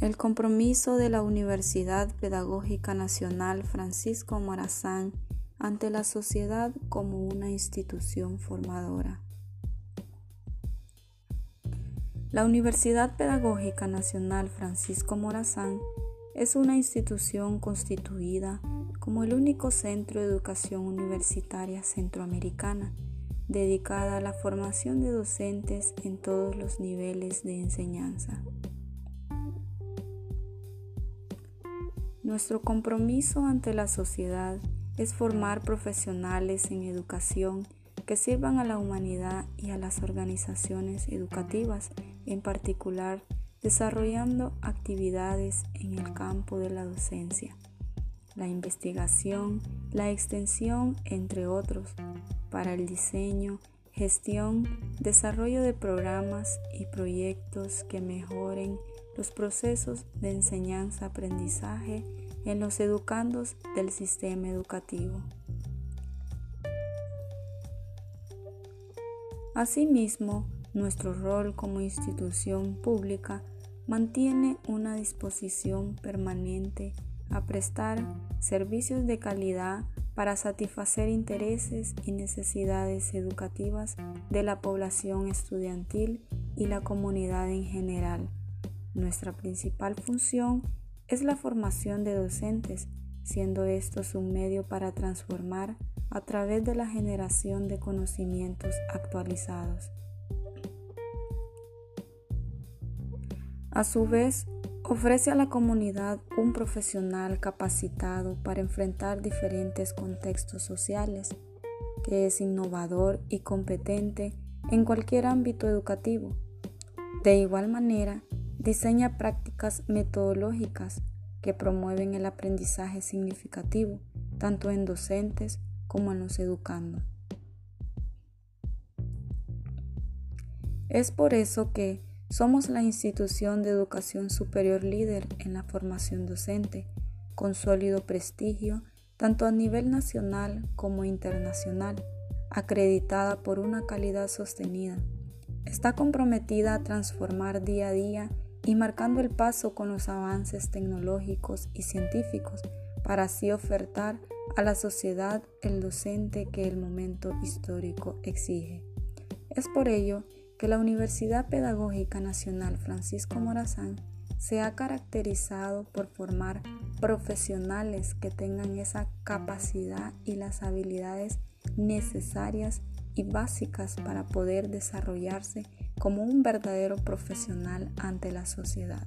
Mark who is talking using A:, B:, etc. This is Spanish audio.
A: El compromiso de la Universidad Pedagógica Nacional Francisco Morazán ante la sociedad como una institución formadora. La Universidad Pedagógica Nacional Francisco Morazán es una institución constituida como el único centro de educación universitaria centroamericana dedicada a la formación de docentes en todos los niveles de enseñanza. Nuestro compromiso ante la sociedad es formar profesionales en educación que sirvan a la humanidad y a las organizaciones educativas, en particular desarrollando actividades en el campo de la docencia, la investigación, la extensión, entre otros, para el diseño, gestión, desarrollo de programas y proyectos que mejoren los procesos de enseñanza-aprendizaje en los educandos del sistema educativo. Asimismo, nuestro rol como institución pública mantiene una disposición permanente a prestar servicios de calidad para satisfacer intereses y necesidades educativas de la población estudiantil y la comunidad en general. Nuestra principal función es la formación de docentes, siendo estos un medio para transformar a través de la generación de conocimientos actualizados. A su vez, ofrece a la comunidad un profesional capacitado para enfrentar diferentes contextos sociales, que es innovador y competente en cualquier ámbito educativo. De igual manera, diseña prácticas metodológicas que promueven el aprendizaje significativo, tanto en docentes como en los educandos. Es por eso que somos la institución de educación superior líder en la formación docente, con sólido prestigio tanto a nivel nacional como internacional, acreditada por una calidad sostenida. Está comprometida a transformar día a día y marcando el paso con los avances tecnológicos y científicos para así ofertar a la sociedad el docente que el momento histórico exige. Es por ello que la Universidad Pedagógica Nacional Francisco Morazán se ha caracterizado por formar profesionales que tengan esa capacidad y las habilidades necesarias y básicas para poder desarrollarse como un verdadero profesional ante la sociedad.